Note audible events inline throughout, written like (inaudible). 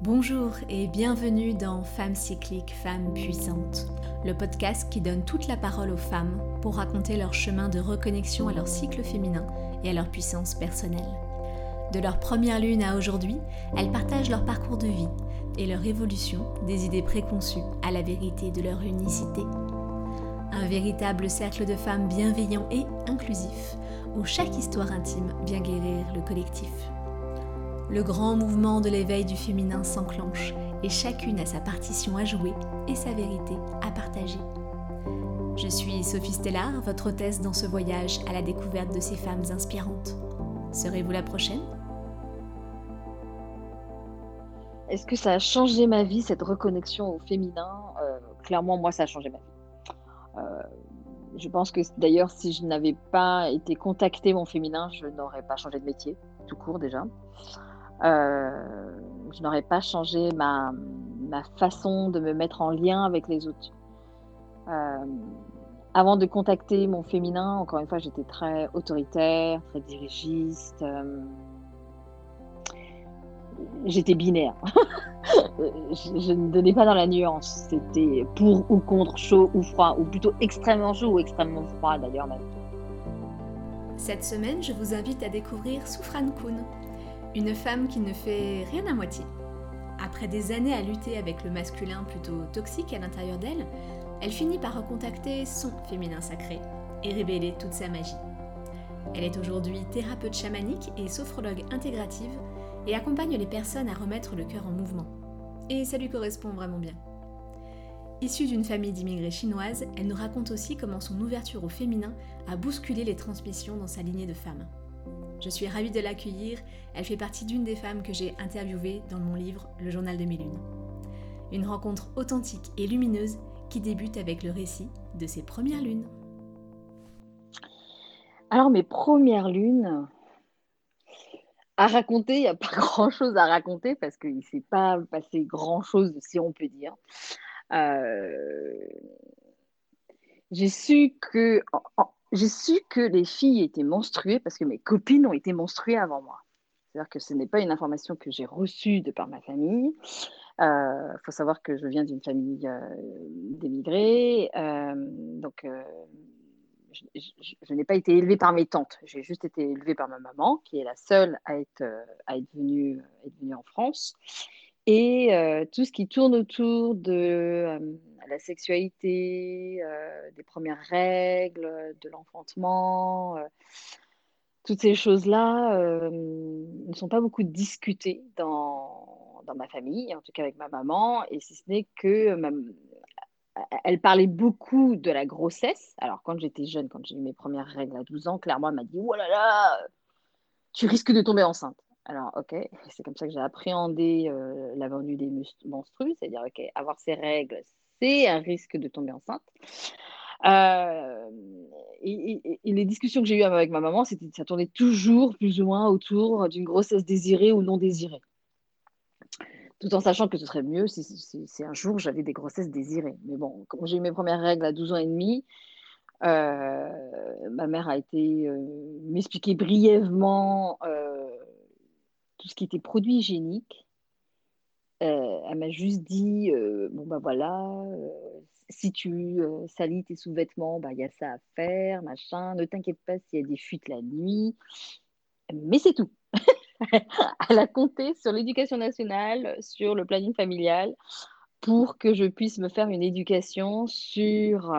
Bonjour et bienvenue dans Femmes cycliques, Femmes puissantes, le podcast qui donne toute la parole aux femmes pour raconter leur chemin de reconnexion à leur cycle féminin et à leur puissance personnelle. De leur première lune à aujourd'hui, elles partagent leur parcours de vie et leur évolution des idées préconçues à la vérité de leur unicité. Un véritable cercle de femmes bienveillants et inclusifs, où chaque histoire intime vient guérir le collectif. Le grand mouvement de l'éveil du féminin s'enclenche et chacune a sa partition à jouer et sa vérité à partager. Je suis Sophie Stellar, votre hôtesse dans ce voyage à la découverte de ces femmes inspirantes. Serez-vous la prochaine? Est-ce que ça a changé ma vie, cette reconnexion au féminin? Euh, Clairement, moi, ça a changé ma vie. Euh, je pense que d'ailleurs, si je n'avais pas été contactée mon féminin, je n'aurais pas changé de métier, tout court déjà. Euh, je n'aurais pas changé ma, façon de me mettre en lien avec les autres. Euh, avant de contacter mon féminin, encore une fois, j'étais très autoritaire, très dirigiste. Euh, j'étais binaire. (laughs) je, je, ne donnais pas dans la nuance. C'était pour ou contre, chaud ou froid, ou plutôt extrêmement chaud ou extrêmement froid d'ailleurs même. Cette semaine, je vous invite à découvrir Soufran Koun, une femme qui ne fait rien à moitié. Après des années à lutter avec le masculin plutôt toxique à l'intérieur d'elle, elle finit par recontacter son féminin sacré et révéler toute sa magie. Elle est aujourd'hui thérapeute chamanique et sophrologue intégrative et accompagne les personnes à remettre le cœur en mouvement. Et ça lui correspond vraiment bien. Issue d'une famille d'immigrés chinoises, elle nous raconte aussi comment son ouverture au féminin a bousculé les transmissions dans sa lignée de femmes. Je suis ravie de l'accueillir. Elle fait partie d'une des femmes que j'ai interviewées dans mon livre Le journal de mes lunes. Une rencontre authentique et lumineuse qui débute avec le récit de ses premières lunes. Alors mes premières lunes, à raconter, il n'y a pas (laughs) grand-chose à raconter parce qu'il ne s'est pas passé grand-chose, si on peut dire. Euh... J'ai su que j'ai su que les filles étaient menstruées parce que mes copines ont été menstruées avant moi. C'est-à-dire que ce n'est pas une information que j'ai reçue de par ma famille. Il euh, faut savoir que je viens d'une famille euh, d'émigrés. Euh, donc, euh, je, je, n'ai pas été élevée par mes tantes. J'ai juste été élevée par ma maman, qui est la seule à être, à être, venue, être venue en France. Et tout ce qui tourne autour de la sexualité, euh, des premières règles, de l'enfantement, euh, toutes ces choses-là euh, ne sont pas beaucoup discutées dans, ma famille, en tout cas avec ma maman, et si ce n'est que ma, elle parlait beaucoup de la grossesse. Alors quand j'étais jeune, quand j'ai eu mes premières règles à 12 ans, clairement elle m'a dit, oh là là, tu risques de tomber enceinte. Alors, ok, c'est comme ça que j'ai appréhendé euh, la venue des menstrues, c'est-à-dire, ok, avoir ces règles, c'est un risque de tomber enceinte. Euh, et, les discussions que j'ai eues avec ma maman, c'était, ça tournait toujours plus ou moins autour d'une grossesse désirée ou non désirée. Tout en sachant que ce serait mieux si, si, un jour j'avais des grossesses désirées. Mais bon, quand j'ai eu mes premières règles à 12 ans et demi, euh, ma mère a été euh, m'expliquer brièvement tout ce qui était produit hygiénique. Euh, elle m'a juste dit euh, bon ben voilà, euh, si tu salis tes sous-vêtements, il bah, y a ça à faire, machin. Ne t'inquiète pas s'il y a des fuites la nuit. Mais c'est tout. (laughs) elle a compté sur l'éducation nationale, sur le planning familial, pour que je puisse me faire une éducation sur,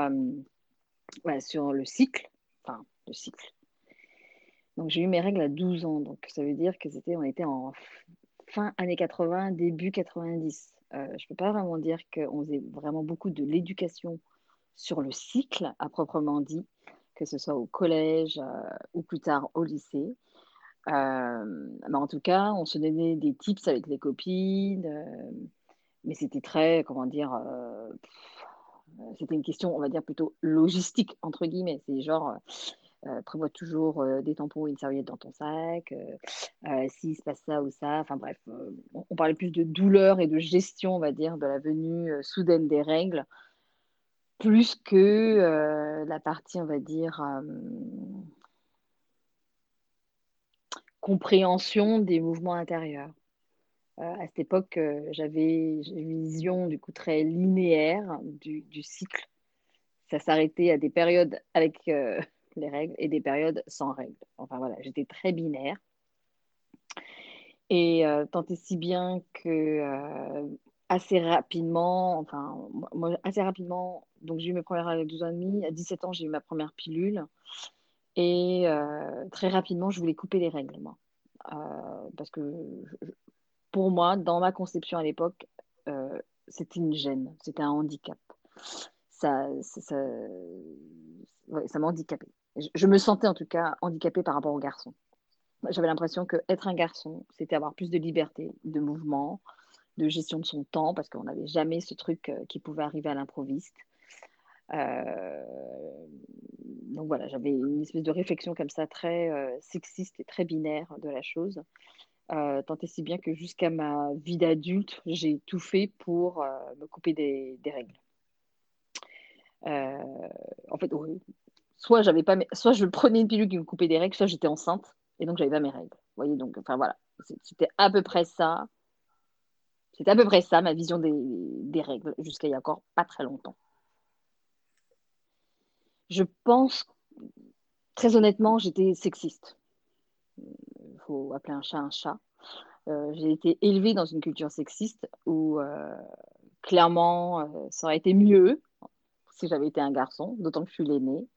sur le cycle, enfin le cycle, donc j'ai eu mes règles à 12 ans. Donc ça veut dire que c'était, on était en fin années 80, début 90. Euh, je ne peux pas vraiment dire qu'on faisait vraiment beaucoup de l'éducation sur le cycle à proprement dit, que ce soit au collège euh, ou plus tard au lycée. Euh, mais en tout cas, on se donnait des tips avec les copines, mais c'était très, comment dire, c'était une question, on va dire plutôt logistique, entre guillemets. C'est genre, euh, prévois toujours euh, des tampons et une serviette dans ton sac, euh, s'il se passe ça ou ça, enfin bref, on, parlait plus de douleur et de gestion, on va dire, de la venue soudaine des règles, plus que la partie, on va dire, compréhension des mouvements intérieurs. à cette époque, j'avais une vision du coup très linéaire du cycle. Ça s'arrêtait à des périodes avec les règles et des périodes sans règles. Enfin voilà, j'étais très binaire. Et tant et si bien que assez rapidement, enfin, moi, assez rapidement, donc j'ai eu mes premières règles à 12 ans et demi. À 17 ans, j'ai eu ma première pilule. Et très rapidement, je voulais couper les règles, moi. parce que pour moi, dans ma conception à l'époque, c'était une gêne, c'était un handicap. Ça, ça, ça, ça m'handicapait. Je, me sentais en tout cas handicapée par rapport aux garçons. J'avais l'impression que être un garçon, c'était avoir plus de liberté, de mouvement, de gestion de son temps, parce qu'on n'avait jamais ce truc euh, qui pouvait arriver à l'improviste. Euh, donc voilà, j'avais une espèce de réflexion comme ça, très euh, sexiste et très binaire de la chose. tant et si bien que jusqu'à ma vie d'adulte, j'ai tout fait pour me couper des, règles. en fait, soit j'avais pas, soit je prenais une pilule qui me coupait des règles, soit j'étais enceinte et donc j'avais pas mes règles. Voyez, donc enfin voilà, c'était à peu près ça. C'était à peu près ça ma vision des, règles jusqu'à il y a encore pas très longtemps. Je pense, très honnêtement, j'étais sexiste. Il faut appeler un chat un chat. Euh, j'ai été élevée dans une culture sexiste où euh, clairement euh, ça aurait été mieux si j'avais été un garçon, d'autant que je suis l'aînée.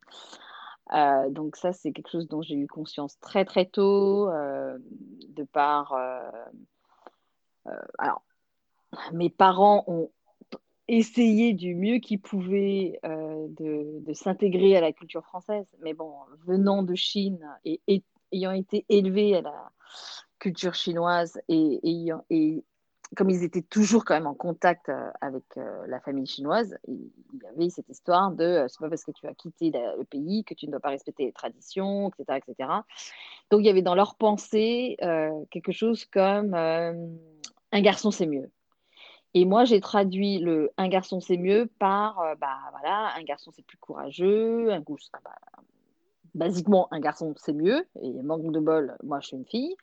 Euh, donc ça, c'est quelque chose dont j'ai eu conscience très très tôt, euh, de par... Euh, alors, mes parents ont essayé du mieux qu'ils pouvaient de, s'intégrer à la culture française, mais bon, venant de Chine et, ayant été élevés à la culture chinoise et, ayant, et comme ils étaient toujours quand même en contact euh, avec euh, la famille chinoise, il y avait cette histoire de euh, c'est pas parce que tu as quitté le pays que tu ne dois pas respecter les traditions, etc. etc. Donc il y avait dans leur pensée quelque chose comme un garçon c'est mieux. Et moi j'ai traduit le un garçon c'est mieux par bah voilà un garçon c'est plus courageux, un goût, ah, bah, basiquement un garçon c'est mieux et manque de bol moi je suis une fille.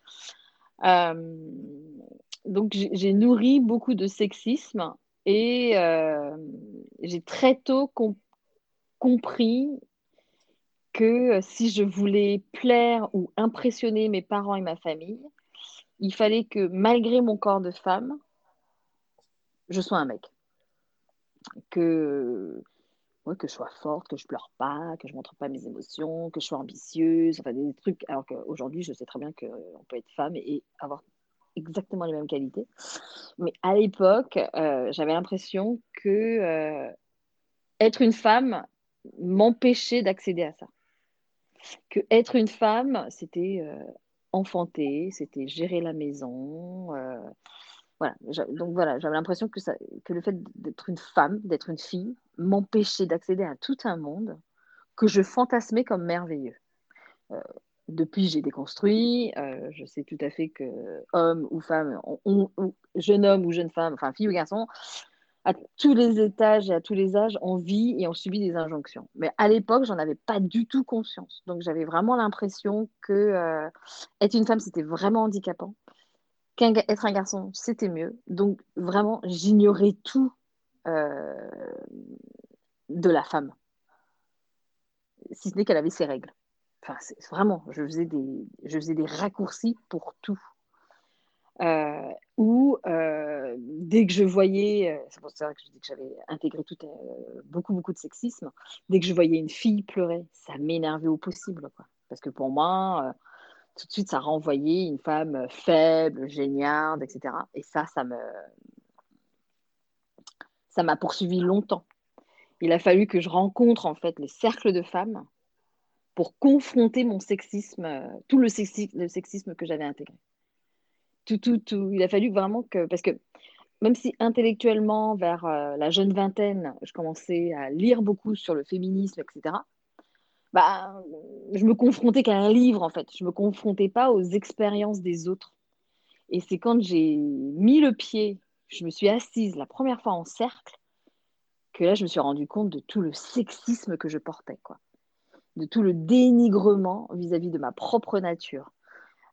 Donc j'ai nourri beaucoup de sexisme et euh, j'ai très tôt compris que si je voulais plaire ou impressionner mes parents et ma famille, il fallait que malgré mon corps de femme, je sois un mec. Que que je sois forte, que je pleure pas, que je montre pas mes émotions, que je sois ambitieuse, enfin des trucs. Alors qu'aujourd'hui, je sais très bien qu'on peut être femme et avoir exactement les mêmes qualités. Mais à l'époque, euh, j'avais l'impression que euh, être une femme m'empêchait d'accéder à ça. Que être une femme, c'était euh, enfanter, c'était gérer la maison. voilà. Donc voilà, j'avais l'impression que, que le fait d'être une femme, d'être une fille, m'empêchait d'accéder à tout un monde que je fantasmais comme merveilleux. Depuis, j'ai déconstruit. Euh, je sais tout à fait que homme ou femme, jeune homme ou jeune femme, enfin fille ou garçon, à tous les étages et à tous les âges, on vit et on subit des injonctions. Mais à l'époque, j'en avais pas du tout conscience. Donc j'avais vraiment l'impression que euh, être une femme, c'était vraiment handicapant. Qu'être un garçon, c'était mieux. Donc vraiment, j'ignorais tout de la femme. Si ce n'est qu'elle avait ses règles. Enfin, vraiment, je faisais, des, je faisais des raccourcis pour tout. Euh, ou euh, dès que je voyais, euh, c'est pour ça que je dis que j'avais intégré tout, beaucoup, beaucoup de sexisme, dès que je voyais une fille pleurer, ça m'énervait au possible. Quoi. Parce que pour moi, tout de suite, ça renvoyait une femme faible, géniale, etc. Et ça, ça me, ça m'a poursuivi longtemps. Il a fallu que je rencontre en fait les cercles de femmes pour confronter mon sexisme, euh, tout le, sexisme, que j'avais intégré. Tout, tout, tout. Il a fallu vraiment que, parce que même si intellectuellement, vers euh, la jeune vingtaine, je commençais à lire beaucoup sur le féminisme, etc., bah, je me confrontais qu'à un livre, en fait. Je ne me confrontais pas aux expériences des autres. Et c'est quand j'ai mis le pied je me suis assise la première fois en cercle que là, je me suis rendu compte de tout le sexisme que je portais, quoi. De tout le dénigrement vis-à-vis de ma propre nature.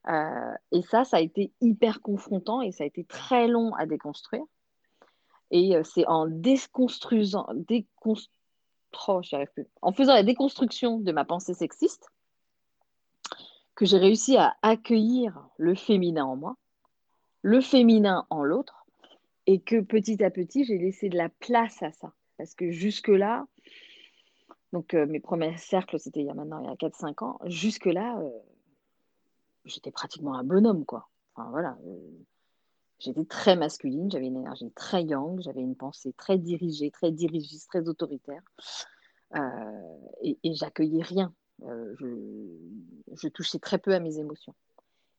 Euh, et ça, ça a été hyper confrontant et ça a été très long à déconstruire. Et euh, c'est en déconstruisant, déconstru... oh, plus. en faisant la déconstruction de ma pensée sexiste que j'ai réussi à accueillir le féminin en moi, le féminin en l'autre, et que petit à petit, j'ai laissé de la place à ça. Parce que jusque-là, donc euh, mes premiers cercles, c'était il y a maintenant il y a 4-5 ans, jusque-là, euh, j'étais pratiquement un bonhomme, quoi. Euh, j'étais très masculine, j'avais une énergie très yang, j'avais une pensée très dirigée, très dirigiste, très autoritaire, et, et j'accueillais rien. Je, je touchais très peu à mes émotions.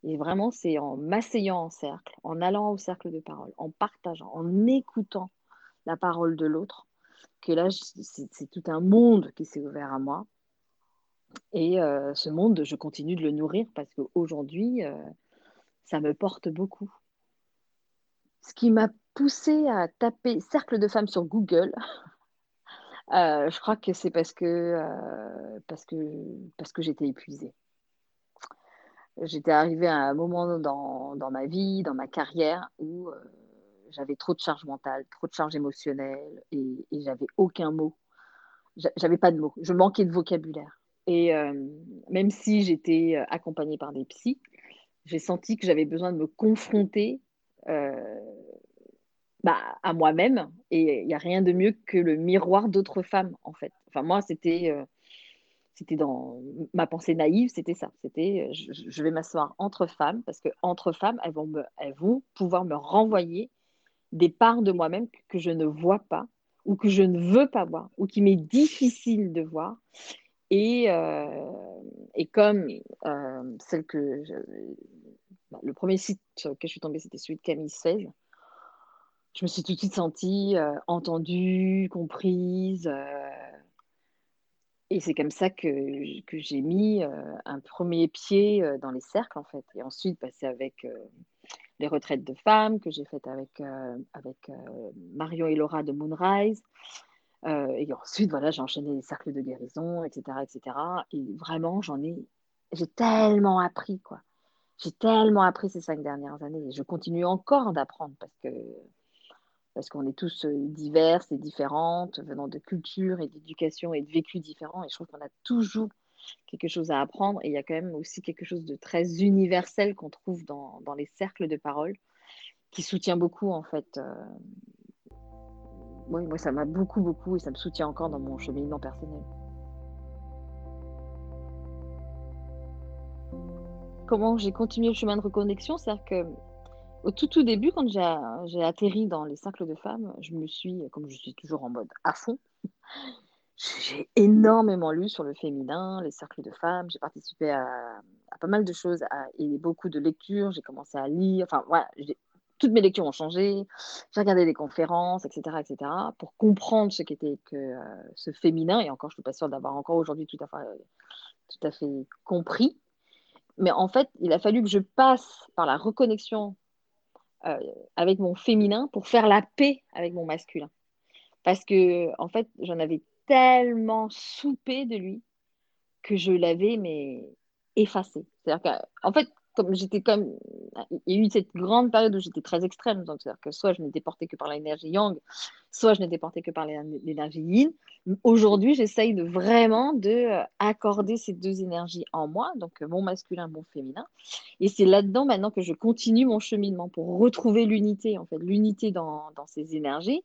Et vraiment, c'est en m'asseyant en cercle, en allant au cercle de parole, en partageant, en écoutant la parole de l'autre, que là, c'est tout un monde qui s'est ouvert à moi. Et euh, ce monde, je continue de le nourrir parce qu'aujourd'hui, euh, ça me porte beaucoup. Ce qui m'a poussé à taper cercle de femmes sur Google, (laughs) euh, je crois que c'est parce que, parce que, parce que j'étais épuisée. J'étais arrivée à un moment dans, dans, ma vie, dans ma carrière, où j'avais trop de charge mentale, trop de charge émotionnelle et, j'avais aucun mot. J'avais pas de mots. Je manquais de vocabulaire. Et euh, même si j'étais euh, accompagnée par des psys, j'ai senti que j'avais besoin de me confronter euh, bah, à moi-même. Et il n'y a rien de mieux que le miroir d'autres femmes, en fait. Enfin, moi, c'était dans ma pensée naïve, c'était ça. C'était je, vais m'asseoir entre femmes parce que entre femmes, elles vont, elles vont pouvoir me renvoyer des parts de moi-même que je ne vois pas ou que je ne veux pas voir ou qui m'est difficile de voir. Et, euh, et comme euh, celle que bah, le premier site sur je suis tombée, c'était celui de Camille 16, je me suis tout de suite sentie euh, entendue, comprise. Et c'est comme ça que, que j'ai mis un premier pied dans les cercles, en fait. Et ensuite, passer avec les retraites de femmes que j'ai faites avec, avec Marion et Laura de Moonrise. Et ensuite, voilà, j'ai enchaîné les cercles de guérison, etc., etc. Et vraiment, j'en ai, j'ai tellement appris, quoi. J'ai tellement appris ces cinq dernières années. Et je continue encore d'apprendre parce que parce qu'on est tous diverses et différentes, venant de cultures et d'éducation et de vécus différents. Et je trouve qu'on a toujours quelque chose à apprendre. Et il y a quand même aussi quelque chose de très universel qu'on trouve dans, dans, les cercles de parole, qui soutient beaucoup, en fait. Euh... Oui, moi, ça m'a beaucoup, beaucoup, et ça me soutient encore dans mon cheminement personnel. Comment j'ai continué le chemin de reconnexion? C'est-à-dire que au tout, tout début, quand j'ai atterri dans les cercles de femmes, je me suis, comme je suis toujours en mode à fond, (laughs) j'ai énormément lu sur le féminin, les cercles de femmes. J'ai participé à, pas mal de choses et beaucoup de lectures. J'ai commencé à lire. Enfin, voilà, toutes mes lectures ont changé. J'ai regardé des conférences, etc., etc., pour comprendre ce qu'était que euh, ce féminin. Et encore, je ne suis pas sûre d'avoir encore aujourd'hui tout, à fait, tout à fait compris. Mais en fait, il a fallu que je passe par la reconnexion euh, avec mon féminin pour faire la paix avec mon masculin. Parce que, en fait, j'en avais tellement soupé de lui que je l'avais mais effacé. C'est-à-dire qu'en fait, comme j'étais comme il y a eu cette grande période où j'étais très extrême, donc c'est-à-dire que soit je n'étais portée que par l'énergie yang, soit je n'étais portée que par l'énergie yin. Aujourd'hui, j'essaye de vraiment de euh, accorder ces deux énergies en moi, donc mon masculin, mon féminin. Et c'est là-dedans maintenant que je continue mon cheminement pour retrouver l'unité, en fait, l'unité dans, dans ces énergies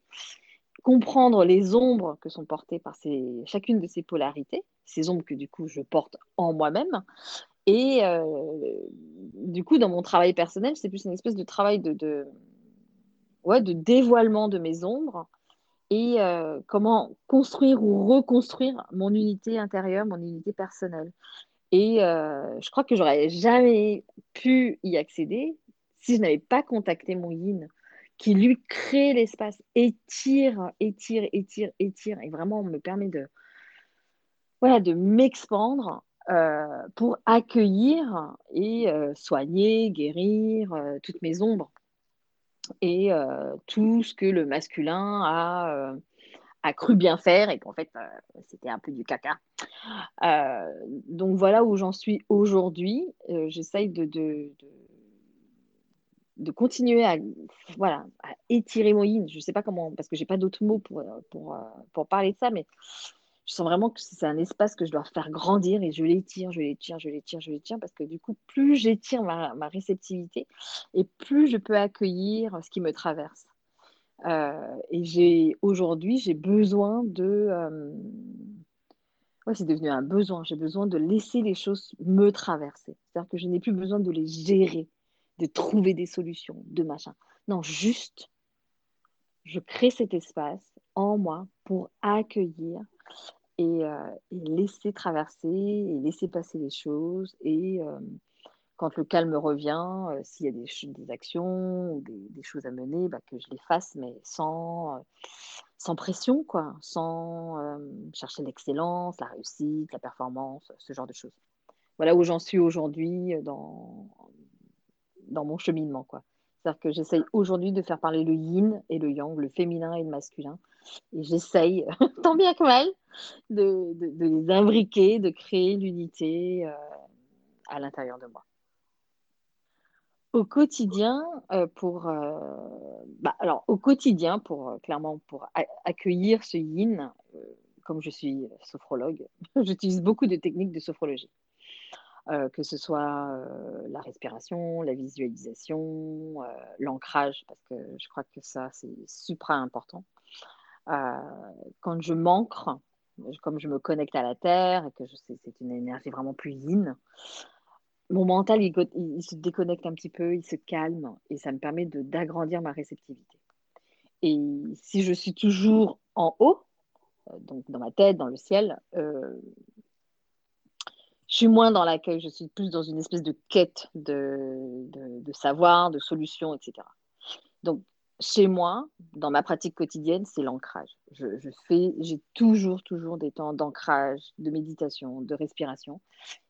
comprendre les ombres que sont portées par ces, chacune de ces polarités, ces ombres que du coup je porte en moi-même. Et euh, du coup, dans mon travail personnel, c'est plus une espèce de travail de, de, ouais, de dévoilement de mes ombres et euh, comment construire ou reconstruire mon unité intérieure, mon unité personnelle. Et euh, je crois que j'aurais jamais pu y accéder si je n'avais pas contacté mon yin qui lui crée l'espace, étire, étire, étire, étire, et vraiment me permet de, de m'expandre euh, pour accueillir et euh, soigner, guérir euh, toutes mes ombres et tout ce que le masculin a, cru bien faire et qu'en fait, c'était un peu du caca. Donc voilà où j'en suis aujourd'hui. J'essaye de, continuer à, voilà, à étirer mon yin. Je ne sais pas comment, parce que j'ai pas d'autres mots pour, pour, pour, parler de ça, mais je sens vraiment que c'est un espace que je dois faire grandir et je l'étire, je l'étire, je l'étire, je l'étire, parce que du coup, plus j'étire ma, réceptivité et plus je peux accueillir ce qui me traverse. Euh, et j'ai aujourd'hui, j'ai besoin de. Euh, ouais, c'est devenu un besoin. J'ai besoin de laisser les choses me traverser. C'est-à-dire que je n'ai plus besoin de les gérer, de trouver des solutions, de machin. Non, juste, je crée cet espace en moi pour accueillir et, euh, et laisser traverser et laisser passer les choses et quand le calme revient, euh, s'il y a des, actions ou des, choses à mener, bah, que je les fasse, mais sans, euh, sans pression, quoi, sans euh, chercher l'excellence, la réussite, la performance, ce genre de choses. Voilà où j'en suis aujourd'hui dans, dans mon cheminement. Quoi. C'est-à-dire que j'essaye aujourd'hui de faire parler le yin et le yang, le féminin et le masculin. Et j'essaye, (laughs) tant bien que mal, de, les imbriquer, de créer l'unité à l'intérieur de moi. Au quotidien, euh, pour, euh, bah, alors, au quotidien, pour euh, clairement pour accueillir ce yin, comme je suis sophrologue, (laughs) j'utilise beaucoup de techniques de sophrologie, que ce soit la respiration, la visualisation, l'ancrage, parce que je crois que ça, c'est supra important. quand je m'ancre, comme je me connecte à la terre et que c'est une énergie vraiment plus yin, mon mental, il, se déconnecte un petit peu, il se calme et ça me permet d'agrandir ma réceptivité. Et si je suis toujours en haut, euh, donc dans ma tête, dans le ciel, euh, je suis moins dans l'accueil, je suis plus dans une espèce de quête de, savoir, de solutions, etc. Donc, chez moi, dans ma pratique quotidienne, c'est l'ancrage. Je, fais, j'ai toujours, toujours des temps d'ancrage, de méditation, de respiration.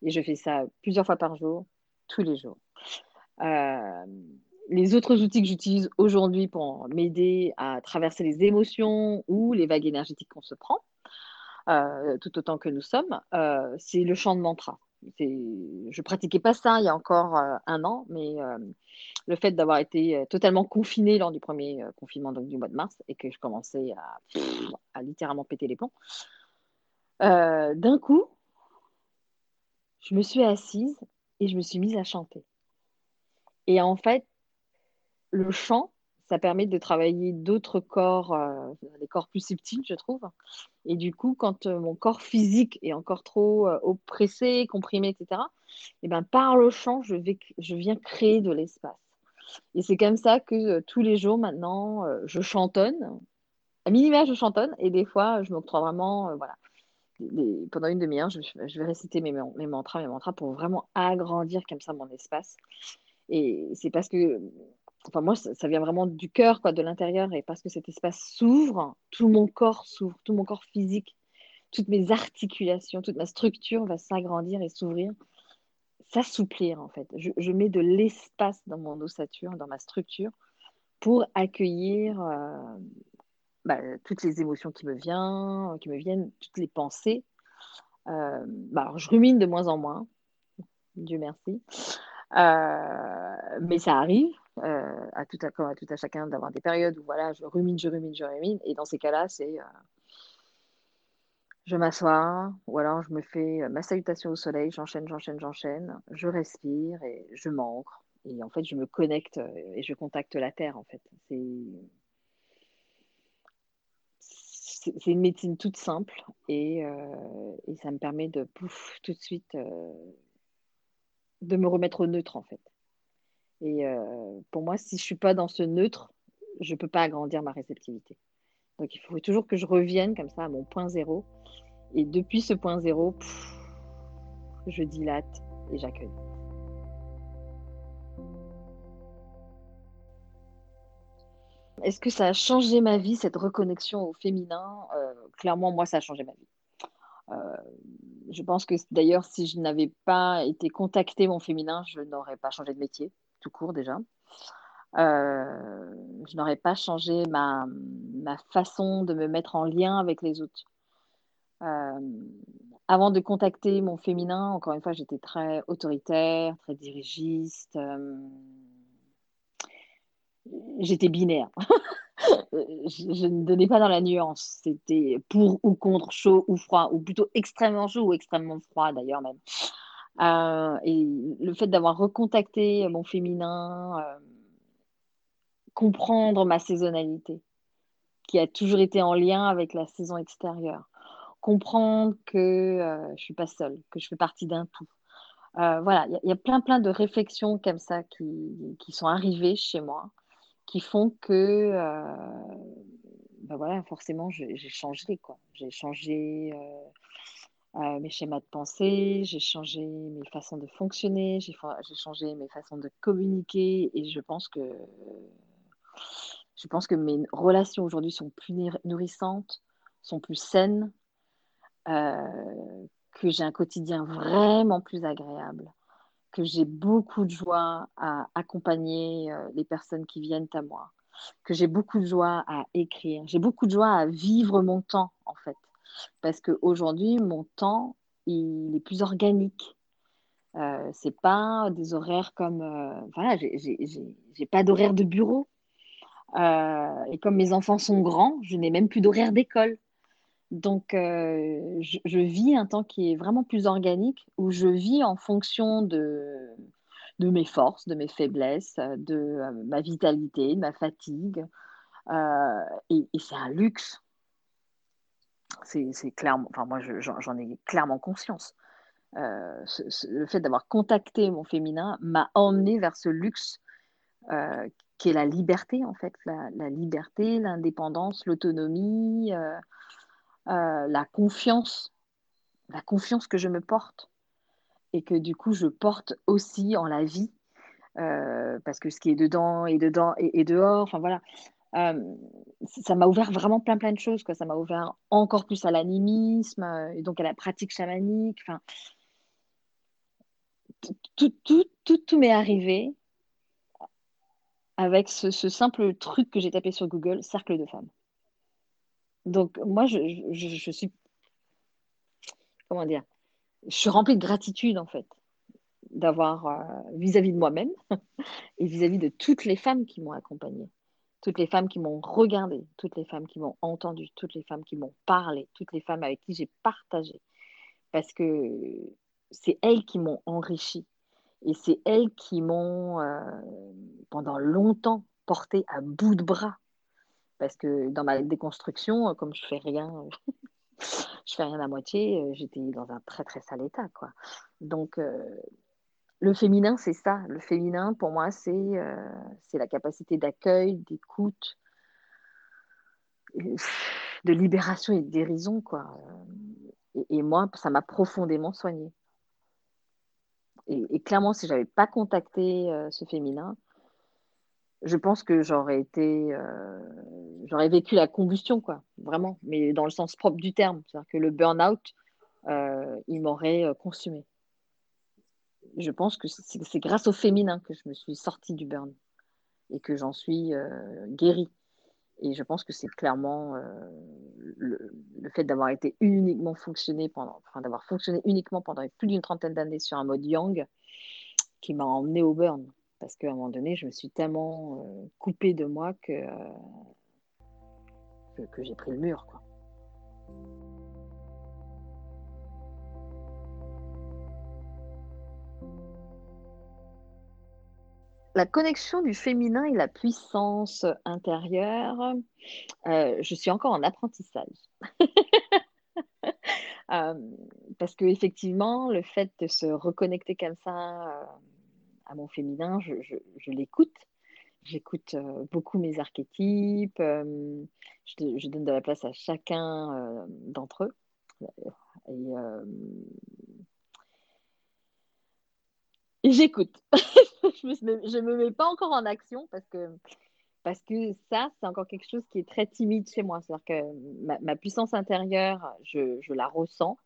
Et je fais ça plusieurs fois par jour, tous les jours. Euh, les autres outils que j'utilise aujourd'hui pour m'aider à traverser les émotions ou les vagues énergétiques qu'on se prend, euh, tout autant que nous sommes, euh, c'est le chant de mantra. Je pratiquais pas ça il y a encore un an, mais le fait d'avoir été euh, totalement confiné lors du premier euh, confinement donc du mois de mars et que je commençais à, littéralement péter les plombs, euh, d'un coup, je me suis assise et je me suis mise à chanter. Et en fait, le chant, ça permet de travailler d'autres corps, les corps plus subtils, je trouve. Et du coup, quand mon corps physique est encore trop oppressé, comprimé, etc., et ben, par le chant, je, viens créer de l'espace. Et c'est comme ça que euh, tous les jours maintenant, euh, je chantonne. À minima, je chantonne et des fois, je m'octroie vraiment, euh, voilà, pendant une demi-heure, je, vais réciter mes, mes, mantras, mes mantras pour vraiment agrandir comme ça mon espace. Et c'est parce que, enfin moi, ça, vient vraiment du cœur, quoi, de l'intérieur, et parce que cet espace s'ouvre, tout mon corps s'ouvre, tout mon corps physique, toutes mes articulations, toute ma structure va s'agrandir et s'ouvrir s'assouplir en fait. Je, mets de l'espace dans mon ossature, dans ma structure, pour accueillir euh, bah, toutes les émotions qui me, viennent, qui me viennent, toutes les pensées. Euh, bah, je rumine de moins en moins, Dieu merci. Euh, mais ça arrive à tout à, tout à chacun d'avoir des périodes où voilà, je rumine, je rumine, je rumine. Et dans ces cas-là, c'est je m'assois ou alors je me fais euh, ma salutation au soleil, j'enchaîne, j'enchaîne, j'enchaîne, je respire et je m'ancre. Et en fait, je me connecte euh, et je contacte la terre, en fait. C'est, c'est une médecine toute simple et, euh, et, ça me permet de, tout de suite, de me remettre au neutre, en fait. Et pour moi, si je ne suis pas dans ce neutre, je ne peux pas agrandir ma réceptivité. Donc il faut toujours que je revienne comme ça à mon point zéro. Et depuis ce point zéro, je dilate et j'accueille. Est-ce que ça a changé ma vie, cette reconnexion au féminin? Euh, Clairement, moi, ça a changé ma vie. Euh, je pense que d'ailleurs, si je n'avais pas été contactée mon féminin, je n'aurais pas changé de métier, tout court déjà. euh, je n'aurais pas changé ma, ma, façon de me mettre en lien avec les autres. Euh, avant de contacter mon féminin, encore une fois, j'étais très autoritaire, très dirigiste. Euh, j'étais binaire. (laughs) je, je, ne donnais pas dans la nuance. C'était pour ou contre, chaud ou froid, ou plutôt extrêmement chaud ou extrêmement froid d'ailleurs même. Euh, et le fait d'avoir recontacté mon féminin, euh, comprendre ma saisonnalité, qui a toujours été en lien avec la saison extérieure, comprendre que euh, je ne suis pas seule, que je fais partie d'un tout. Voilà, il y, y, a plein plein de réflexions comme ça qui, qui sont arrivées chez moi, qui font que, ben voilà, forcément, j'ai changé quoi. J'ai changé euh, mes schémas de pensée, j'ai changé mes façons de fonctionner, j'ai changé mes façons de communiquer et je pense que je pense que mes relations aujourd'hui sont plus nourrissantes, sont plus saines, euh, que j'ai un quotidien vraiment plus agréable, que j'ai beaucoup de joie à accompagner euh, les personnes qui viennent à moi, que j'ai beaucoup de joie à écrire, j'ai beaucoup de joie à vivre mon temps en fait. Parce qu'aujourd'hui, mon temps, il est plus organique. Euh, c'est pas des horaires comme. Euh, voilà, j'ai pas d'horaire de bureau. Euh, et comme mes enfants sont grands, je n'ai même plus d'horaire d'école. Donc, euh, je, vis un temps qui est vraiment plus organique, où je vis en fonction de, de mes forces, de mes faiblesses, de euh, ma vitalité, de ma fatigue. Et c'est un luxe c'est clairement, enfin moi j'en ai clairement conscience. Euh, le fait d'avoir contacté mon féminin m'a emmené vers ce luxe euh, qui est la liberté en fait, la, liberté, l'indépendance, l'autonomie, euh, la confiance, la confiance que je me porte et que du coup je porte aussi en la vie parce que ce qui est dedans est dedans et, et dehors, enfin voilà. Euh, ça m'a ouvert vraiment plein plein de choses. Quoi. Ça m'a ouvert encore plus à l'animisme euh, et donc à la pratique chamanique. Enfin, tout, tout, tout, tout m'est arrivé avec ce, ce, simple truc que j'ai tapé sur Google, cercle de femmes. Donc moi, je, je, je suis... Comment dire Je suis remplie de gratitude en fait d'avoir euh, vis-à-vis de moi-même (laughs) et vis-à-vis -vis de toutes les femmes qui m'ont accompagnée toutes les femmes qui m'ont regardé, toutes les femmes qui m'ont entendu, toutes les femmes qui m'ont parlé, toutes les femmes avec qui j'ai partagé. Parce que c'est elles qui m'ont enrichi. Et c'est elles qui m'ont, euh, pendant longtemps, porté à bout de bras. Parce que dans ma déconstruction, comme je fais rien, (laughs) je fais rien à moitié, j'étais dans un très très sale état. Quoi. Donc, euh, le féminin, c'est ça. Le féminin, pour moi, c'est euh, la capacité d'accueil, d'écoute, de libération et de guérison. Quoi. Et, et moi, ça m'a profondément soignée. Et, clairement, si je n'avais pas contacté euh, ce féminin, je pense que j'aurais été, euh, j'aurais vécu la combustion, quoi, vraiment, mais dans le sens propre du terme. C'est-à-dire que le burn-out, euh, il m'aurait euh, consumé je pense que c'est grâce au féminin que je me suis sortie du burn et que j'en suis euh, guérie. Et je pense que c'est clairement euh, le, fait d'avoir été uniquement fonctionné pendant, enfin d'avoir fonctionné uniquement pendant plus d'une trentaine d'années sur un mode yang qui m'a emmené au burn. Parce qu'à un moment donné, je me suis tellement euh, coupée de moi que, que, j'ai pris le mur. La connexion du féminin et la puissance intérieure, euh, je suis encore en apprentissage. (laughs) euh, parce que effectivement, le fait de se reconnecter comme ça euh, à mon féminin, je, l'écoute. J'écoute beaucoup mes archétypes. Je, je, donne de la place à chacun d'entre eux. Et j'écoute. (laughs) je ne me mets pas encore en action parce que, parce que ça, c'est encore quelque chose qui est très timide chez moi. C'est-à-dire que ma, ma, puissance intérieure, je, je, la ressens,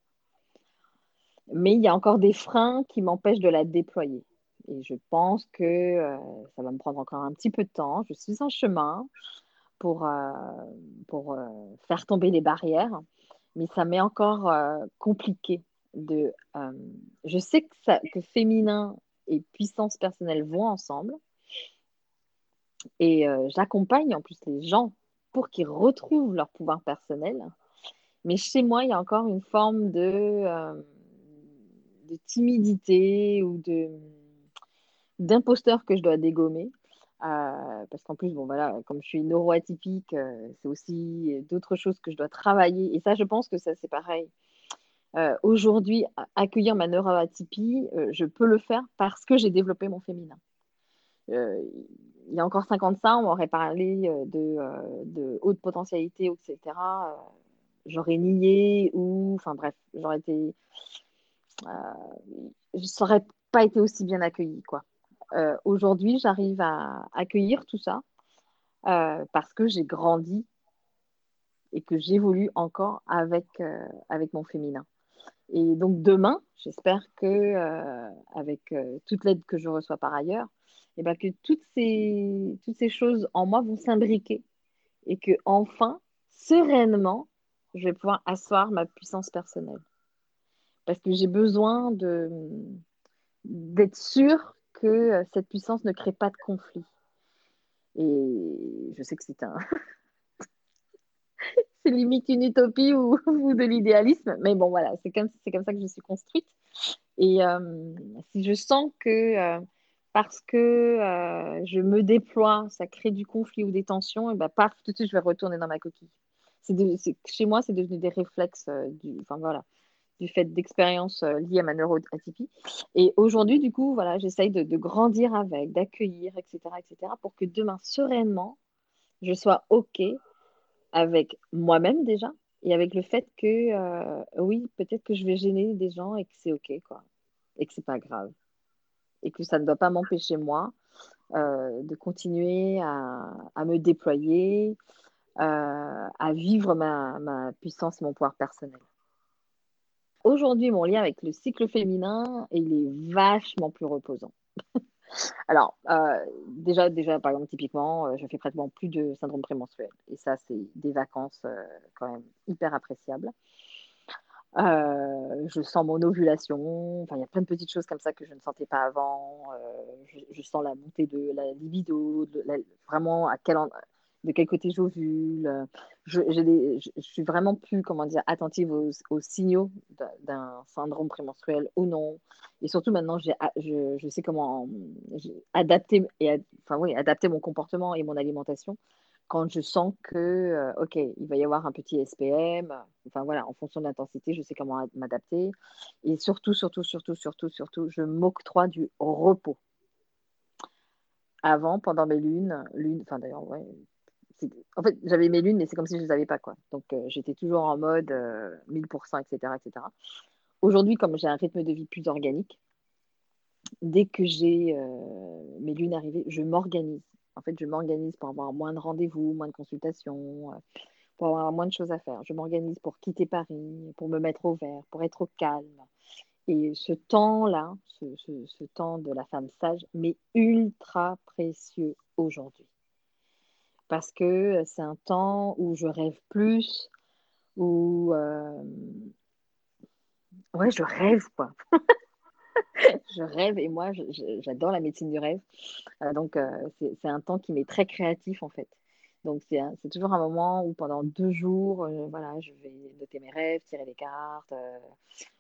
mais il y a encore des freins qui m'empêchent de la déployer. Et je pense que euh, ça va me prendre encore un petit peu de temps. Je suis en chemin pour, euh, pour euh, faire tomber les barrières, mais ça m'est encore compliqué. De, je sais que, ça, que féminin et puissance personnelle vont ensemble. Et j'accompagne en plus les gens pour qu'ils retrouvent leur pouvoir personnel. Mais chez moi, il y a encore une forme de, de timidité ou de d'imposteur que je dois dégommer. Euh, parce qu'en plus, bon, voilà, comme je suis neuroatypique, euh, c'est aussi d'autres choses que je dois travailler. Et ça, je pense que ça, c'est pareil. Euh, aujourd'hui, accueillir ma neuroatypie, je peux le faire parce que j'ai développé mon féminin. il y a encore 55 ans, on m'aurait parlé de, de, haute potentialité, etc. j'aurais nié ou, enfin bref, j'aurais été. je ne serais pas été aussi bien accueillie. Euh, aujourd'hui, j'arrive à accueillir tout ça euh, parce que j'ai grandi et que j'évolue encore avec, euh, avec mon féminin. Et donc demain, j'espère que avec toute l'aide que je reçois par ailleurs, et eh ben, que toutes ces, toutes ces choses en moi vont s'imbriquer et que enfin, sereinement, je vais pouvoir asseoir ma puissance personnelle. Parce que j'ai besoin d'être sûre que euh, cette puissance ne crée pas de conflit. Et je sais que c'est un. (laughs) limite une utopie (laughs) ou, de l'idéalisme, mais bon, voilà, c'est comme, comme ça que je suis construite. Et euh, si je sens que euh, parce que je me déploie, ça crée du conflit ou des tensions, et ben paf, tout de suite, je vais retourner dans ma coquille. C'est chez moi, c'est devenu des réflexes. du, enfin, voilà du fait d'expériences euh, liées à ma neuroatypie. Et aujourd'hui, du coup, voilà, j'essaye de, grandir avec, d'accueillir, etc., etc., pour que demain, sereinement, je sois OK avec moi-même déjà et avec le fait que, euh, oui, peut-être que je vais gêner des gens et que c'est OK, quoi. Et que c'est pas grave. Et que ça ne doit pas m'empêcher, moi, euh, de continuer à, me déployer, à vivre ma, ma puissance mon pouvoir personnel. Aujourd'hui, mon lien avec le cycle féminin, il est vachement plus reposant. (laughs) Alors, euh, déjà, déjà, par exemple, typiquement, euh, je fais pratiquement plus de syndrome prémenstruel. Et ça, c'est des vacances euh, quand même hyper appréciables. je sens mon ovulation. Enfin, il y a plein de petites choses comme ça que je ne sentais pas avant. Je, sens la montée de la libido, vraiment à quel endroit de quel côté j'ovule. Je, je, suis vraiment plus, comment dire, attentive aux, signaux d'un syndrome prémenstruel ou non. Et surtout maintenant, je, sais comment adapter, et, enfin, oui, adapter mon comportement et mon alimentation quand je sens que, euh, OK, il va y avoir un petit SPM, enfin voilà, en fonction de l'intensité, je sais comment m'adapter. Et surtout, surtout, surtout, surtout, surtout, je m'octroie du repos. Avant, pendant mes lunes, lunes enfin d'ailleurs, ouais, en fait, j'avais mes lunes, mais c'est comme si je ne les avais pas. Quoi. Donc, euh, j'étais toujours en mode 1000%, etc. etc. Aujourd'hui, comme j'ai un rythme de vie plus organique, dès que j'ai euh, mes lunes arrivées, je m'organise. En fait, je m'organise pour avoir moins de rendez-vous, moins de consultations, euh, pour avoir moins de choses à faire. Je m'organise pour quitter Paris, pour me mettre au vert, pour être au calme. Et ce temps-là, ce, ce temps de la femme sage, m'est ultra précieux aujourd'hui parce que euh, c'est un temps où je rêve plus, où euh, ouais, je rêve quoi. (laughs) je rêve et moi j'adore la médecine du rêve. Euh, donc c'est un temps qui m'est très créatif en fait. Donc c'est toujours un moment où pendant deux jours, voilà, je vais noter mes rêves, tirer les cartes,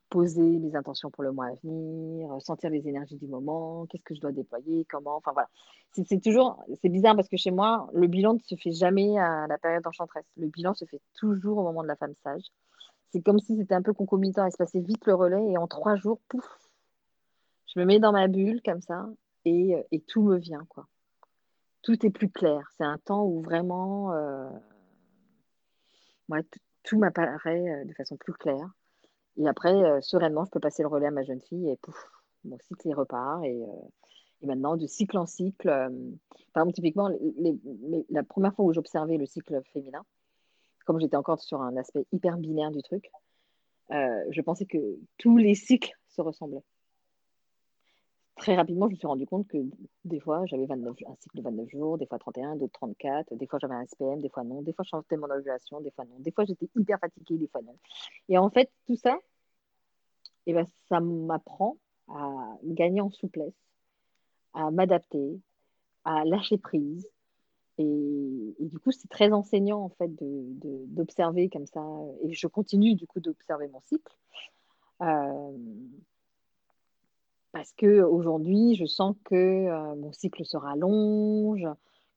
poser mes intentions pour le mois à venir, euh, sentir les énergies du moment, qu'est-ce que je dois déployer, comment, enfin voilà. C'est toujours, c'est bizarre parce que chez moi, le bilan ne se fait jamais à la période enchanteresse. Le bilan se fait toujours au moment de la femme sage. C'est comme si c'était un peu concomitant à se passer vite le relais et en trois jours, pouf, je me mets dans ma bulle comme ça et, euh, et tout me vient, quoi. Tout est plus clair. C'est un temps où vraiment, euh, tout m'apparaît de façon plus claire. Et après, euh, sereinement, je peux passer le relais à ma jeune fille et pouf, mon cycle repart. Et, euh, et, maintenant, de cycle en cycle, euh, par exemple, typiquement, la première fois où j'observais le cycle féminin, comme j'étais encore sur un aspect hyper binaire du truc, je pensais que tous les cycles se ressemblaient. Très rapidement, je me suis rendu compte que des fois, j'avais 29, un cycle de 29 jours, des fois 31, d'autres 34, des fois j'avais un SPM, des fois non, des fois je changeais mon ovulation, des fois non, des fois j'étais hyper fatiguée, des fois non. Et en fait, tout ça, eh ben, ça m'apprend à gagner en souplesse, à m'adapter, à lâcher prise. Et, du coup, c'est très enseignant en fait d'observer comme ça. Et je continue du coup d'observer mon cycle. Euh, parce que aujourd'hui, je sens que euh, mon cycle se rallonge,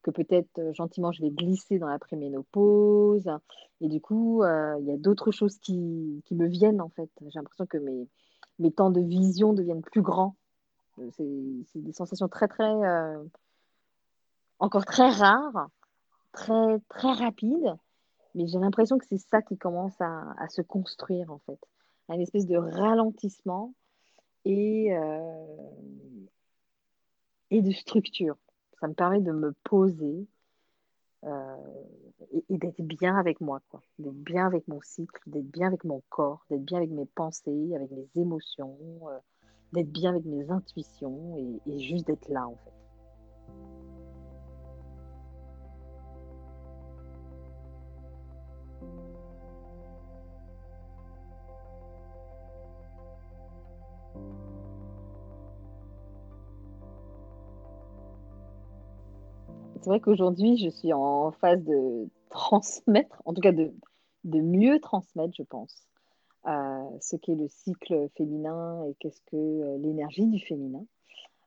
que peut-être euh, gentiment je vais glisser dans la préménopause. Et du coup, euh, il y a d'autres choses qui, qui, me viennent en fait. J'ai l'impression que mes, mes temps de vision deviennent plus grands. C'est des sensations très, très, encore très rares, très, très rapides. Mais j'ai l'impression que c'est ça qui commence à, se construire en fait. Un espèce de ralentissement et, euh, et de structure. Ça me permet de me poser euh, et, d'être bien avec moi, quoi. D'être bien avec mon cycle, d'être bien avec mon corps, d'être bien avec mes pensées, avec mes émotions, euh, d'être bien avec mes intuitions et, et juste d'être là, en fait. Vrai qu'aujourd'hui, je suis en phase de transmettre, en tout cas de, de mieux transmettre, je pense, euh, ce qu'est le cycle féminin et qu'est-ce que euh, l'énergie du féminin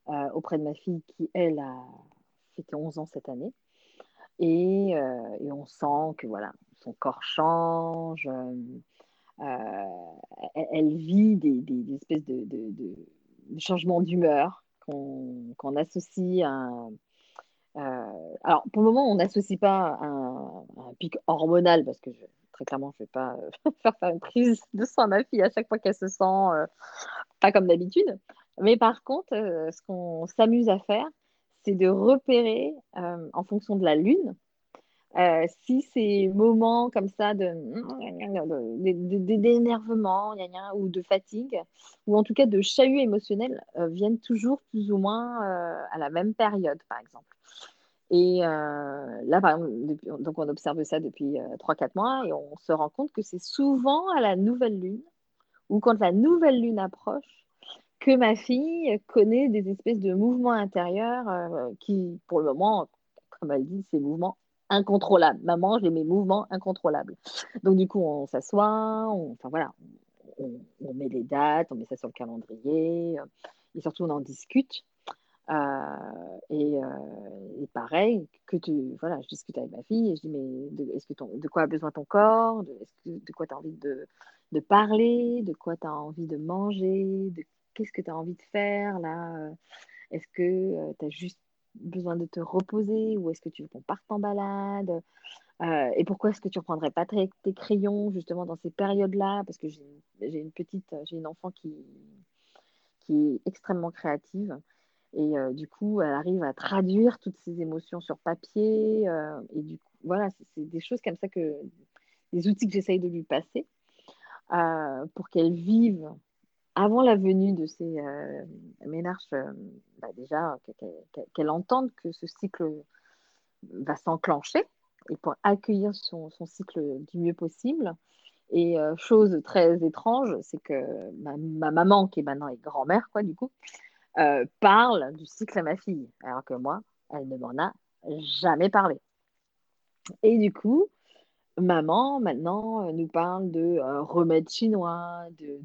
euh, auprès de ma fille qui, elle, a fêté 11 ans cette année. Et, et, on sent que voilà, son corps change, elle, vit des, des, espèces de, de, changements d'humeur qu'on associe à alors, pour le moment, on n'associe pas un, pic hormonal parce que très clairement, je ne vais pas euh, (laughs) faire, faire une prise de sang à ma fille à chaque fois qu'elle se sent euh, pas comme d'habitude. Mais par contre, ce qu'on s'amuse à faire, c'est de repérer en fonction de la lune euh, si ces moments comme ça de, d'énervement ou de fatigue, ou en tout cas de chahut émotionnel, viennent toujours plus ou moins à la même période, par exemple. Et euh, là, par exemple, donc on observe ça depuis 3-4 euh, mois et on se rend compte que c'est souvent à la nouvelle lune ou quand la nouvelle lune approche que ma fille connaît des espèces de mouvements intérieurs euh, qui, pour le moment, comme elle dit, ces mouvements incontrôlables. Maman, j'ai mes mouvements incontrôlables. Donc du coup, on s'assoit, on, enfin voilà, on, met les dates, on met ça sur le calendrier et surtout on en discute. Euh, et, euh, et, pareil, que tu, voilà, je discute avec ma fille et je dis, mais est-ce que ton, de quoi a besoin ton corps? De, quoi tu as envie de, de, parler? De quoi tu as envie de manger? De, Qu'est-ce que tu as envie de faire là? Est-ce que euh, tu as juste besoin de te reposer ou est-ce que tu veux qu'on parte en balade? Euh, et pourquoi est-ce que tu ne reprendrais pas tes, tes, crayons justement dans ces périodes-là? Parce que j'ai une petite, j'ai une enfant qui, qui est extrêmement créative et euh, du coup, elle arrive à traduire toutes ces émotions sur papier. Euh, et du coup, voilà, c'est des choses comme ça que, des outils que j'essaye de lui passer euh, pour qu'elle vive avant la venue de ces ménages, bah déjà, qu'elle entende que ce cycle va s'enclencher et pour accueillir son, son, cycle du mieux possible. Et chose très étrange, c'est que ma, ma, maman, qui est maintenant grand-mère, quoi, du coup, euh, parle du cycle à ma fille, alors que moi, elle ne m'en a jamais parlé. Et du coup, maman, maintenant, euh, nous parle de euh, remèdes chinois, de,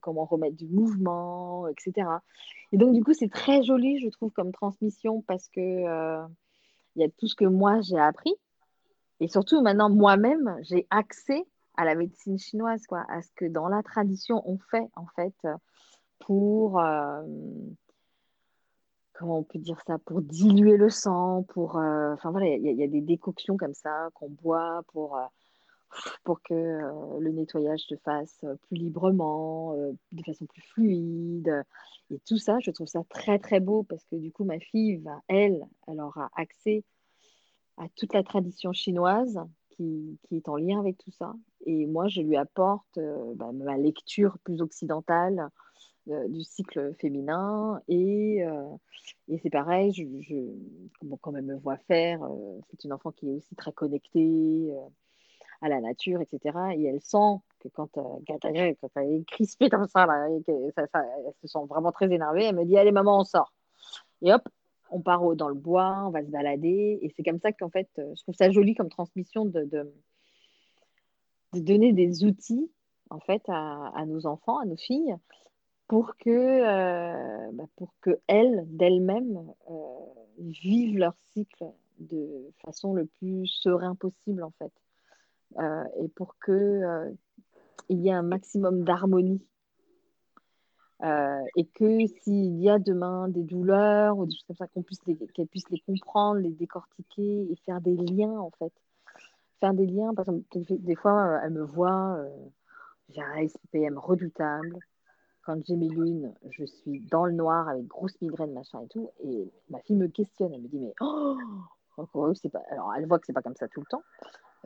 comment remettre du mouvement, etc. Et donc, du coup, c'est très joli, je trouve, comme transmission parce que il y a tout ce que moi, j'ai appris. Et surtout, maintenant, moi-même, j'ai accès à la médecine chinoise, quoi, à ce que dans la tradition, on fait, en fait, pour comment on peut dire ça, pour diluer le sang, pour, euh, enfin voilà, il y, a des décoctions comme ça qu'on boit pour, euh, que euh, le nettoyage se fasse plus librement, de façon plus fluide. Et tout ça, je trouve ça très très beau parce que du coup, ma fille va, elle, elle aura accès à toute la tradition chinoise qui est en lien avec tout ça. Et moi, je lui apporte bah, ma lecture plus occidentale du cycle féminin. Et, et c'est pareil, je, quand elle me voit faire, c'est une enfant qui est aussi très connectée à la nature, etc. Et elle sent que quand, quand, elle, quand elle est crispée comme ça, là, elle se sent vraiment très énervée, elle me dit Allez, maman, on sort. Et hop, on part dans le bois, on va se balader. Et c'est comme ça qu'en fait, je trouve ça joli comme transmission de, de donner des outils en fait à, nos enfants, à nos filles, pour que, euh, bah pour que elles, d'elles-mêmes, euh, vivent leur cycle de façon le plus serein possible en fait, euh, et pour que il y ait un maximum d'harmonie et que s'il y a demain des douleurs ou des choses comme ça, qu'on puisse qu'elles puissent les comprendre, les décortiquer et faire des liens en fait. Faire des liens, parce que des fois, euh, elle me voit, euh, j'ai un SPM redoutable. Quand j'ai mes lunes, je suis dans le noir avec grosse migraine, machin et tout. Et ma fille me questionne, elle me dit, mais oh, pas. Alors, elle voit que c'est pas comme ça tout le temps,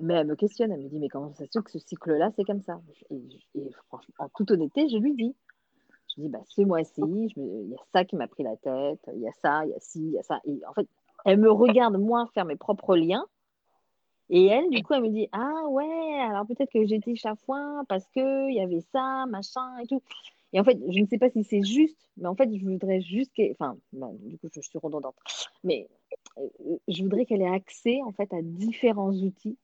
mais elle me questionne, elle me dit, mais comment ça se fait que ce cycle-là, c'est comme ça? Et, franchement, en toute honnêteté, je lui dis, je dis, bah, ce mois-ci, il y a ça qui m'a pris la tête, il y a ça, il y a ci, il y a ça. Et en fait, elle me regarde, moi, faire mes propres liens. Et elle, du coup, elle me dit, ah ouais, alors peut-être que j'étais chafouin parce qu'il y avait ça, machin et tout. Et en fait, je ne sais pas si c'est juste, mais en fait, je voudrais juste qu'elle. Enfin, du coup, je suis redondante. Mais euh, je voudrais qu'elle ait accès, en fait, à différents outils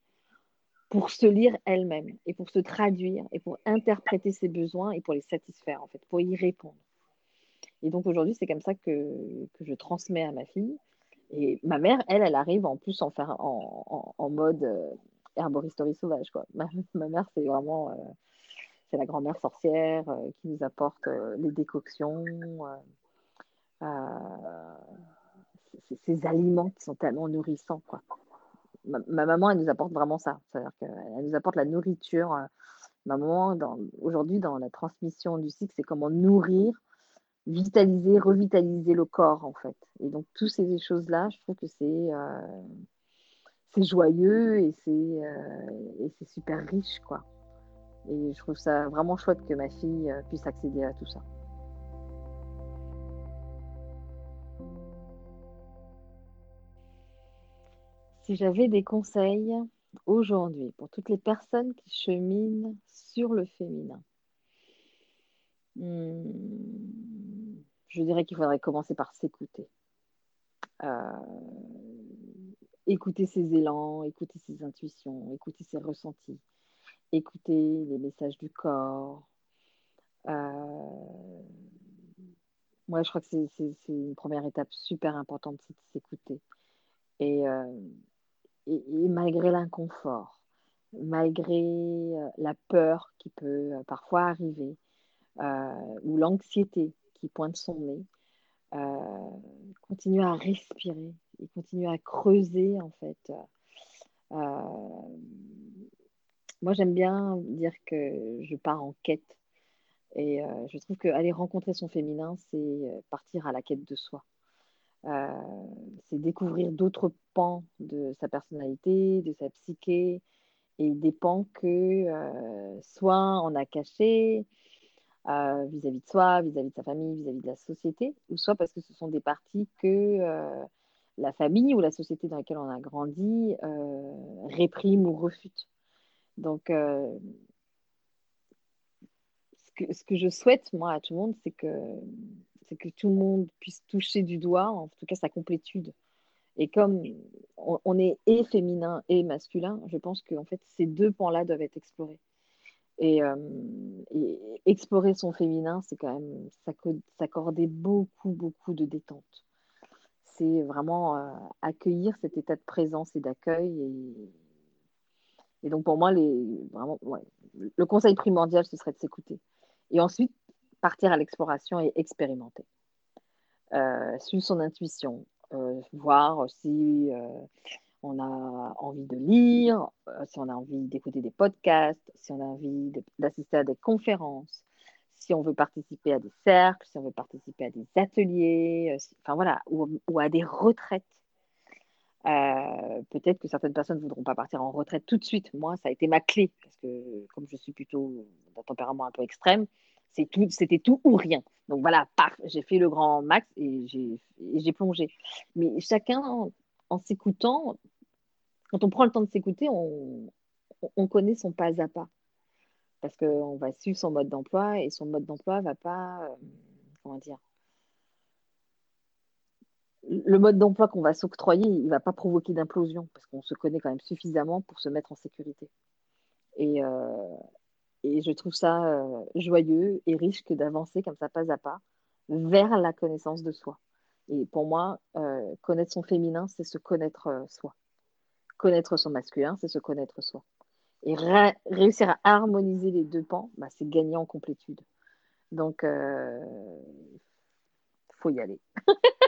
pour se lire elle-même et pour se traduire et pour interpréter ses besoins et pour les satisfaire, en fait, pour y répondre. Et donc aujourd'hui, c'est comme ça que, que, je transmets à ma fille. Et ma mère, elle, elle arrive en plus en, faire, en, mode euh, herboristerie sauvage. Quoi. Ma, mère, c'est vraiment euh, la grand-mère sorcière euh, qui nous apporte euh, les décoctions, ces aliments qui sont tellement nourrissants. Quoi ma, ma, maman, elle nous apporte vraiment ça. C'est-à-dire qu'elle nous apporte la nourriture. Ma maman, aujourd'hui, dans la transmission du cycle, c'est comment nourrir, vitaliser, revitaliser le corps, en fait. Et donc, toutes ces choses-là, je trouve que c'est euh, joyeux et c'est euh, super riche, quoi. Et je trouve ça vraiment chouette que ma fille euh, puisse accéder à tout ça. Si j'avais des conseils aujourd'hui pour toutes les personnes qui cheminent sur le féminin, hmm, je dirais qu'il faudrait commencer par s'écouter. Euh, écouter ses élans, écouter ses intuitions, écouter ses ressentis, écouter les messages du corps. Euh, moi, je crois que c'est une première étape super importante, c'est de s'écouter. Et, euh, malgré l'inconfort, malgré la peur qui peut parfois arriver, ou l'anxiété qui pointe son nez, euh, continuer à respirer et continuer à creuser en fait. Euh, moi, j'aime bien dire que je pars en quête. Et euh, je trouve qu'aller rencontrer son féminin, c'est partir à la quête de soi. C'est découvrir d'autres pans de sa personnalité, de sa psyché, et des pans que soit on a cachés euh, vis-à-vis de soi, vis-à-vis de sa famille, vis-à-vis de la société, ou soit parce que ce sont des parties que la famille ou la société dans laquelle on a grandi réprime ou refute. Donc, ce que, je souhaite, moi, à tout le monde, c'est que que tout le monde puisse toucher du doigt, en tout cas sa complétude. Et comme on, on est et féminin et masculin, je pense que en fait, ces deux pans-là doivent être explorés. Et, euh, et, explorer son féminin, c'est quand même s'accorder beaucoup, beaucoup de détente. C'est vraiment euh, accueillir cet état de présence et d'accueil. Et, donc, pour moi, les, vraiment, le conseil primordial, ce serait de s'écouter. Et ensuite, partir à l'exploration et expérimenter. Euh, suivre son intuition, euh, voir si on a envie de lire, euh, si on a envie d'écouter des podcasts, si on a envie d'assister à des conférences, si on veut participer à des cercles, si on veut participer à des ateliers, si, enfin voilà, ou, à des retraites. Euh, peut-être que certaines personnes ne voudront pas partir en retraite tout de suite. Moi, ça a été ma clé, parce que comme je suis plutôt d'un tempérament un peu extrême, c'était tout, ou rien. Donc voilà, paf, j'ai fait le grand max et j'ai plongé. Mais chacun, en, s'écoutant, quand on prend le temps de s'écouter, on, on, connaît son pas à pas. Parce qu'on va suivre son mode d'emploi et son mode d'emploi va pas, euh, comment dire, le mode d'emploi qu'on va s'octroyer, il ne va pas provoquer d'implosion parce qu'on se connaît quand même suffisamment pour se mettre en sécurité. Et, euh, je trouve ça euh, joyeux et riche que d'avancer comme ça pas à pas vers la connaissance de soi. Et pour moi, euh, connaître son féminin, c'est se connaître soi. Connaître son masculin, c'est se connaître soi. Et réussir à harmoniser les deux pans, bah, c'est gagner en complétude. Donc, il faut y aller. (laughs)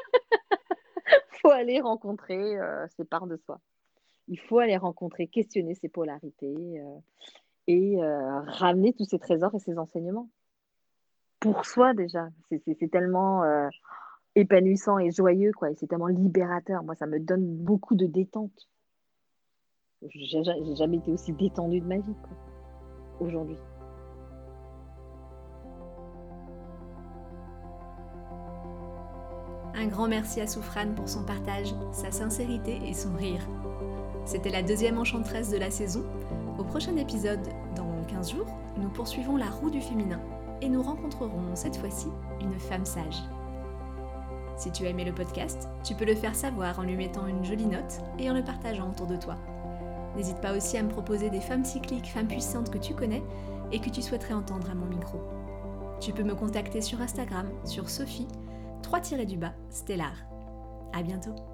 faut aller rencontrer euh, ces parts de soi. Il faut aller rencontrer, questionner ses polarités euh, et euh, ramener tous ces trésors et ces enseignements. Pour soi déjà, c'est tellement épanouissant et joyeux, quoi. Et c'est tellement libérateur. Moi, ça me donne beaucoup de détente. J'ai jamais été aussi détendue de ma vie, aujourd'hui. Un grand merci à Soufrane pour son partage, sa sincérité et son rire. C'était la deuxième enchanteresse de la saison. Au prochain épisode, dans 15 jours, nous poursuivons la roue du féminin et nous rencontrerons cette fois-ci une femme sage. Si tu as aimé le podcast, tu peux le faire savoir en lui mettant une jolie note et en le partageant autour de toi. N'hésite pas aussi à me proposer des femmes cycliques, femmes puissantes que tu connais et que tu souhaiterais entendre à mon micro. Tu peux me contacter sur Instagram, sur Sophie 3 du bas, Stellar. À bientôt.